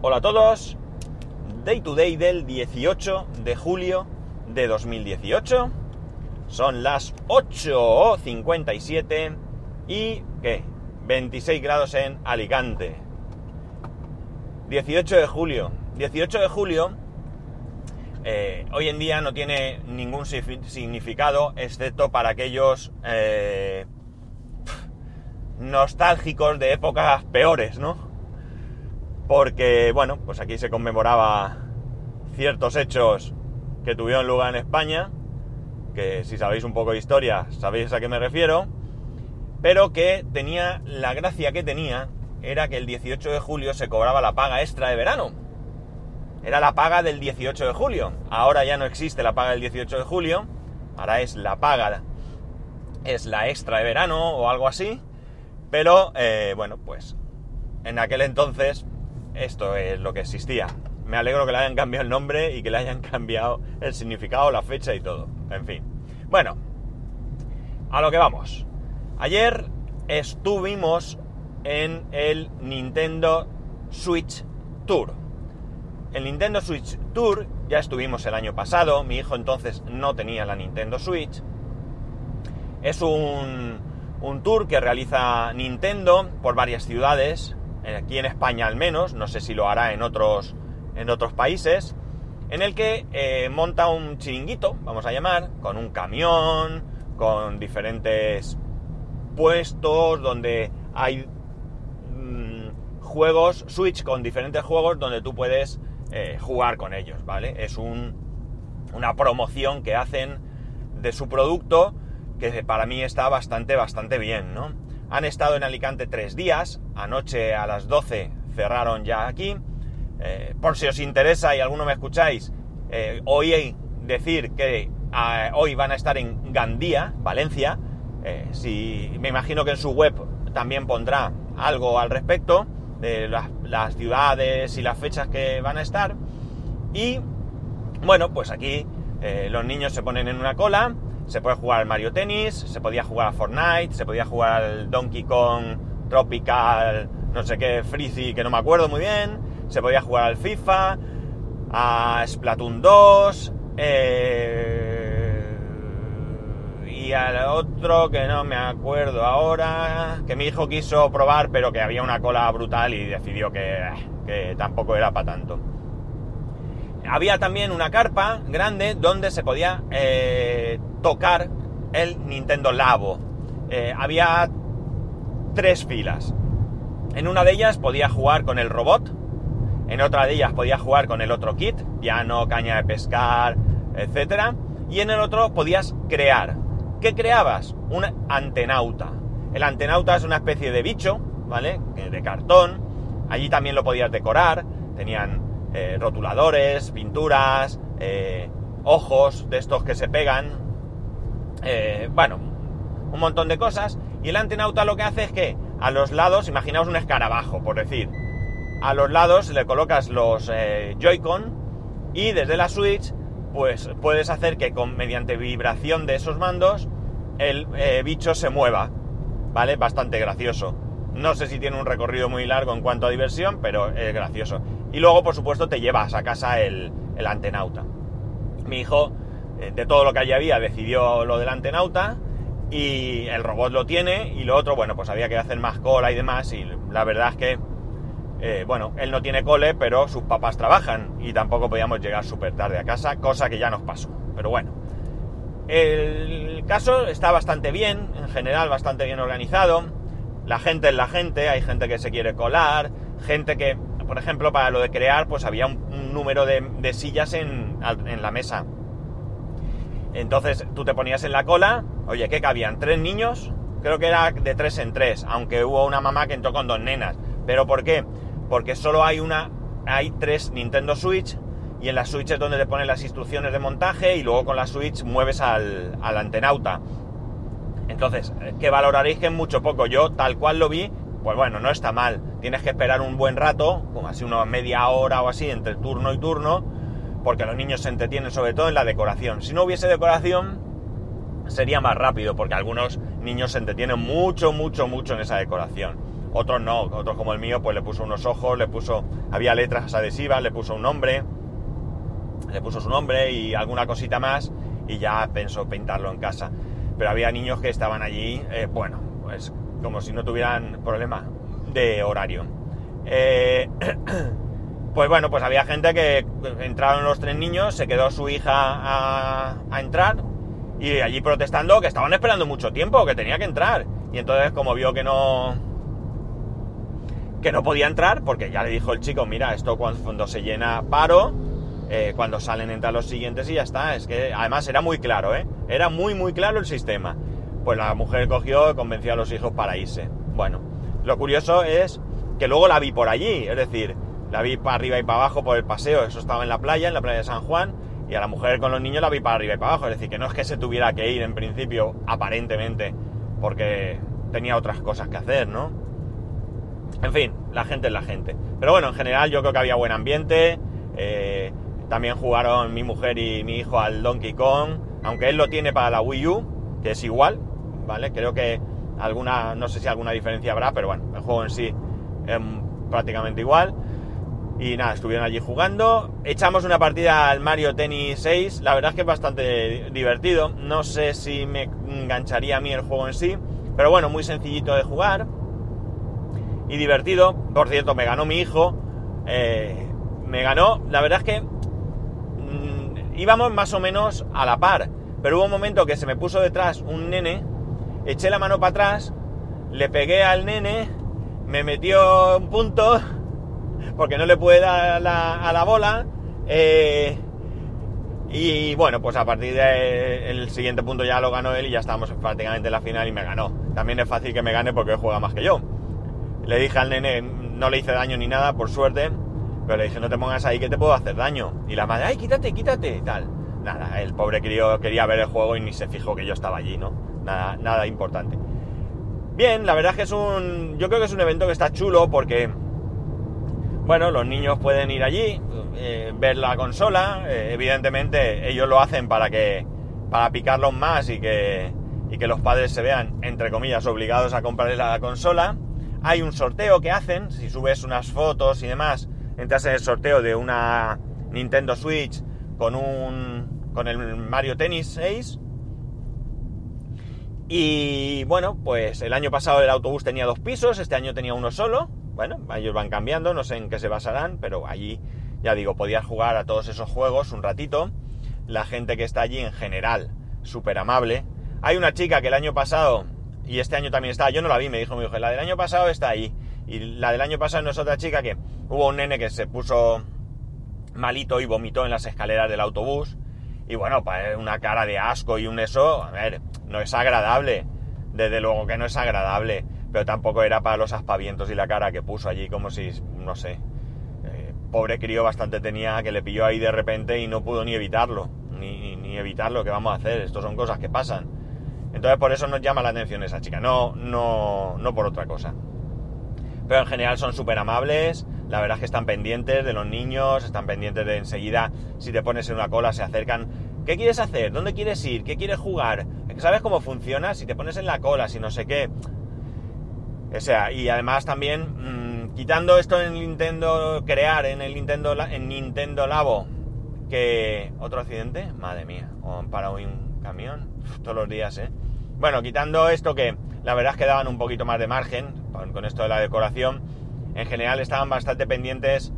Hola a todos. Day to day del 18 de julio de 2018. Son las 8.57 y ¿qué? 26 grados en Alicante. 18 de julio. 18 de julio eh, hoy en día no tiene ningún significado excepto para aquellos eh, nostálgicos de épocas peores, ¿no? Porque, bueno, pues aquí se conmemoraba ciertos hechos que tuvieron lugar en España, que si sabéis un poco de historia sabéis a qué me refiero, pero que tenía la gracia que tenía era que el 18 de julio se cobraba la paga extra de verano. Era la paga del 18 de julio. Ahora ya no existe la paga del 18 de julio. Ahora es la paga, es la extra de verano o algo así. Pero eh, bueno, pues en aquel entonces esto es lo que existía. Me alegro que le hayan cambiado el nombre y que le hayan cambiado el significado, la fecha y todo. En fin. Bueno, a lo que vamos. Ayer estuvimos en el Nintendo Switch Tour. El Nintendo Switch Tour ya estuvimos el año pasado, mi hijo entonces no tenía la Nintendo Switch. Es un, un tour que realiza Nintendo por varias ciudades, aquí en España al menos, no sé si lo hará en otros, en otros países, en el que eh, monta un chiringuito, vamos a llamar, con un camión, con diferentes puestos donde hay mm, juegos, Switch con diferentes juegos donde tú puedes eh, jugar con ellos, ¿vale? Es un, una promoción que hacen de su producto que para mí está bastante, bastante bien, ¿no? Han estado en Alicante tres días, anoche a las 12 cerraron ya aquí. Eh, por si os interesa y alguno me escucháis, eh, oí decir que ah, hoy van a estar en Gandía, Valencia. Eh, si, me imagino que en su web también pondrá algo al respecto de las, las ciudades y las fechas que van a estar. Y bueno, pues aquí los niños se ponen en una cola, se puede jugar al Mario Tennis, se podía jugar a Fortnite, se podía jugar al Donkey Kong Tropical, no sé qué, Freezy, que no me acuerdo muy bien, se podía jugar al FIFA, a Splatoon 2, eh, y al otro que no me acuerdo ahora, que mi hijo quiso probar, pero que había una cola brutal y decidió que, que tampoco era para tanto había también una carpa grande donde se podía eh, tocar el Nintendo Labo. Eh, había tres filas. En una de ellas podía jugar con el robot, en otra de ellas podía jugar con el otro kit, piano, caña de pescar, etc. Y en el otro podías crear. ¿Qué creabas? Un antenauta. El antenauta es una especie de bicho, ¿vale? De cartón. Allí también lo podías decorar. Tenían eh, rotuladores, pinturas, eh, ojos de estos que se pegan, eh, bueno, un montón de cosas. Y el antenauta lo que hace es que a los lados, imaginaos un escarabajo, por decir, a los lados le colocas los Joy-Con y desde la Switch, pues puedes hacer que con mediante vibración de esos mandos el bicho se mueva, ¿vale? Bastante gracioso. No sé si tiene un recorrido muy largo en cuanto a diversión, pero es gracioso. Y luego, por supuesto, te llevas a casa el, antenauta. Mi hijo, eh, de todo lo que allí había, decidió lo del antenauta y el robot lo tiene y lo otro, bueno, pues había que hacer más cola y demás y la verdad es que, eh, bueno, él no tiene cole, pero sus papás trabajan y tampoco podíamos llegar súper tarde a casa, cosa que ya nos pasó. Pero bueno, el caso está bastante bien, en general bastante bien organizado. La gente es la gente, hay gente que se quiere colar, gente que por ejemplo, para lo de crear, pues había un, número de, sillas en, la mesa. Entonces tú te ponías en la cola, oye, ¿qué cabían? ¿Tres niños? Creo que era de tres en tres, aunque hubo una mamá que entró con dos nenas. ¿Pero por qué? Porque solo hay una, hay tres Nintendo Switch y en la Switch es donde te ponen las instrucciones de montaje y luego con la Switch mueves al, al antenauta. Entonces, que valoraréis que es mucho poco. Yo tal cual lo vi, pues bueno, no está mal. Tienes que esperar un buen rato, como así una media hora o así, entre turno y turno, porque los niños se entretienen sobre todo en la decoración. Si no hubiese decoración, sería más rápido, porque algunos niños se entretienen mucho, mucho, mucho en esa decoración. Otros no, otros como el mío, pues le puso unos ojos, le puso, había letras adhesivas, le puso un nombre, le puso su nombre y alguna cosita más y ya pensó pintarlo en casa. Pero había niños que estaban allí, eh, bueno, pues como si no tuvieran problema horario. Eh, pues bueno, pues había gente que entraron los tres niños, se quedó su hija a, a entrar y allí protestando que estaban esperando mucho tiempo, que tenía que entrar. Y entonces como vio que no que no podía entrar, porque ya le dijo el chico, mira, esto cuando se llena paro, eh, cuando salen entran los siguientes y ya está. Es que además era muy claro, ¿eh? Era muy muy claro el sistema. Pues la mujer cogió y convenció a los hijos para irse. Bueno, lo curioso es que luego la vi por allí, es decir, la vi para arriba y para abajo por el paseo, eso estaba en la playa, en la playa de San Juan, y a la mujer con los niños la vi para arriba y para abajo, es decir, que no es que se tuviera que ir en principio, aparentemente, porque tenía otras cosas que hacer, ¿no? En fin, la gente es la gente. Pero bueno, en general yo creo que había buen ambiente, eh, también jugaron mi mujer y mi hijo al Donkey Kong, aunque él lo tiene para la Wii U, que es igual, ¿vale? Creo que alguna, no sé si alguna diferencia habrá, pero bueno, el juego en sí es prácticamente igual. Y nada, estuvieron allí jugando. Echamos una partida al Mario Tennis 6. La verdad es que es bastante divertido. No sé si me engancharía a mí el juego en sí. Pero bueno, muy sencillito de jugar. Y divertido. Por cierto, me ganó mi hijo. Eh, me ganó. La verdad es que mmm, íbamos más o menos a la par. Pero hubo un momento que se me puso detrás un nene. Eché la mano para atrás. Le pegué al nene. Me metió un punto porque no le puede dar a la, bola. Eh, y bueno, pues a partir del siguiente punto ya lo ganó él y ya estábamos prácticamente en la final y me ganó. También es fácil que me gane porque juega más que yo. Le dije al nene, no le hice daño ni nada, por suerte, pero le dije, no te pongas ahí que te puedo hacer daño. Y la madre, ay, quítate, quítate, y tal. Nada, el pobre crío quería ver el juego y ni se fijó que yo estaba allí, ¿no? Nada, importante. Bien, la verdad es que es un. Yo creo que es un evento que está chulo porque bueno, los niños pueden ir allí, eh, ver la consola, eh, evidentemente ellos lo hacen para que para picarlos más y que, y que los padres se vean, entre comillas, obligados a comprarles la consola. Hay un sorteo que hacen, si subes unas fotos y demás, entras en el sorteo de una Nintendo Switch con un con el Mario Tennis 6. Y bueno, pues el año pasado el autobús tenía dos pisos, este año tenía uno solo bueno, ellos van cambiando, no sé en qué se basarán, pero allí, ya digo, podías jugar a todos esos juegos un ratito. La gente que está allí en general, súper amable. Hay una chica que el año pasado, y este año también está, yo no la vi, me dijo mi hijo, la del año pasado está ahí. Y la del año pasado no es otra chica que hubo un nene que se puso malito y vomitó en las escaleras del autobús. Y bueno, pues una cara de asco y un eso, a ver, no es agradable. Desde luego que no es agradable pero tampoco era para los aspavientos y la cara que puso allí como si, no sé, eh, pobre crío bastante tenía que le pilló ahí de repente y no pudo ni evitarlo, ni, ni evitarlo, ¿qué vamos a hacer? Esto son cosas que pasan. Entonces por eso nos llama la atención esa chica, no, no, no por otra cosa. Pero en general son súper amables, la verdad es que están pendientes de los niños, están pendientes de enseguida, si te pones en una cola se acercan. ¿Qué quieres hacer? ¿Dónde quieres ir? ¿Qué quieres jugar? ¿Sabes cómo funciona? Si te pones en la cola, si no sé qué. O sea, y además también, mmm, quitando esto en Nintendo, crear en el Nintendo, en Nintendo Labo, que... ¿Otro accidente? Madre mía, o han parado un camión, todos los días, ¿eh? Bueno, quitando esto que la verdad es que daban un poquito más de margen con esto de la decoración, en general estaban bastante pendientes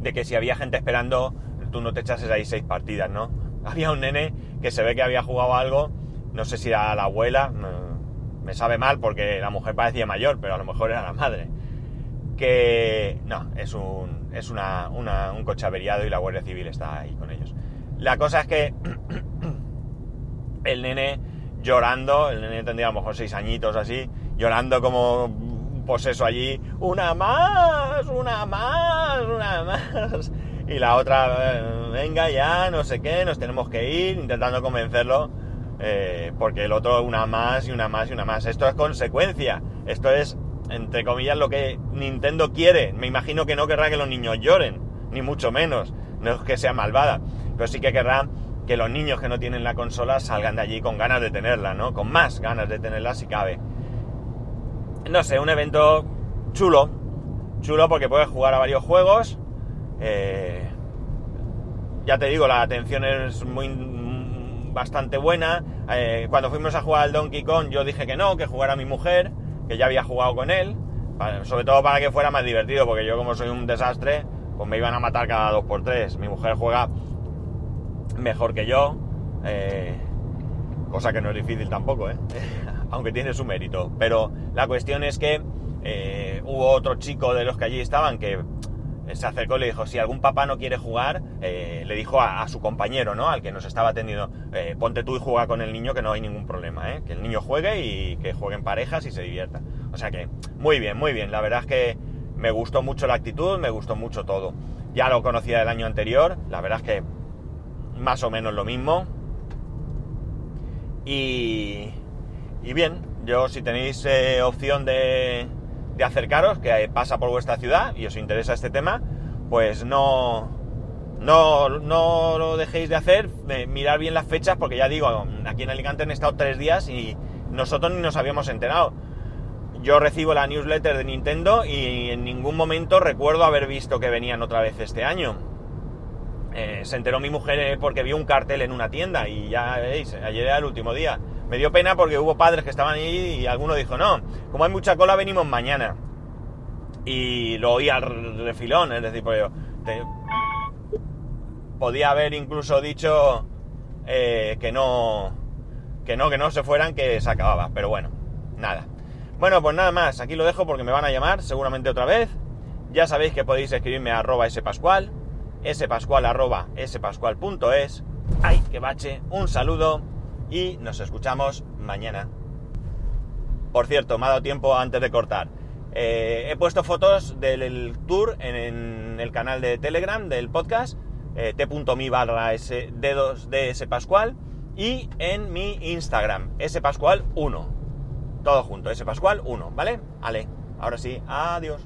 de que si había gente esperando, tú no te echases ahí seis partidas, ¿no? Había un nene que se ve que había jugado algo, no sé si era la abuela, me sabe mal porque la mujer parecía mayor, pero a lo mejor era la madre. Que no, es un, es una, un coche averiado y la Guardia Civil está ahí con ellos. La cosa es que el nene llorando, el nene tendría a lo mejor seis añitos así, llorando como un poseso allí, una más, una más, una más. Y la otra, venga ya, no sé qué, nos tenemos que ir, intentando convencerlo eh, porque el otro una más y una más y una más. Esto es consecuencia. Esto es, entre comillas, lo que Nintendo quiere. Me imagino que no querrá que los niños lloren, ni mucho menos. No es que sea malvada, pero sí que querrá que los niños que no tienen la consola salgan de allí con ganas de tenerla, ¿no? Con más ganas de tenerla si cabe. No sé, un evento chulo, chulo porque puedes jugar a varios juegos. Eh, ya te digo, la atención es muy bastante buena. Eh, cuando fuimos a jugar al Donkey Kong yo dije que no, que jugara mi mujer, que ya había jugado con él, sobre todo para que fuera más divertido, porque yo como soy un desastre, pues me iban a matar cada dos por tres. Mi mujer juega mejor que yo, eh, cosa que no es difícil tampoco, ¿eh? aunque tiene su mérito. Pero la cuestión es que eh, hubo otro chico de los que allí estaban que se acercó y le dijo, si algún papá no quiere jugar, le dijo a, su compañero, ¿no? Al que nos estaba atendiendo, ponte tú y juega con el niño que no hay ningún problema, ¿eh? Que el niño juegue y que jueguen parejas y se divierta. O sea que, muy bien, muy bien. La verdad es que me gustó mucho la actitud, me gustó mucho todo. Ya lo conocía del año anterior, la verdad es que más o menos lo mismo. Y, y bien, yo si tenéis eh, opción de, acercaros, que pasa por vuestra ciudad y os interesa este tema, pues no, no, no lo dejéis de hacer, eh, mirar bien las fechas, porque ya digo, aquí en Alicante han estado tres días y nosotros ni nos habíamos enterado yo recibo la newsletter de Nintendo y en ningún momento recuerdo haber visto que venían otra vez este año. Eh, se enteró mi mujer eh, porque vio un cartel en una tienda y ya veis, ayer era el último día. Me dio pena porque hubo padres que estaban ahí y alguno dijo, no, como hay mucha cola venimos mañana. Y lo oí al refilón, es decir, pues podía haber incluso dicho eh, que no, que no, que no se fueran, que se acababa. Pero bueno, nada. Bueno, pues nada más, aquí lo dejo porque me van a llamar seguramente otra vez. Ya sabéis que podéis escribirme a arroba spascual, spascual arroba spascual.es. ¡Ay, que bache! Un saludo y nos escuchamos mañana. Por cierto, me ha dado tiempo antes de cortar. Eh, he puesto fotos del tour en, el canal de Telegram del podcast, eh, t.mi barra dedos de spascual y en mi Instagram, spascual1 todo junto, ese Pascual 1, ¿vale? Ale, ahora sí, adiós.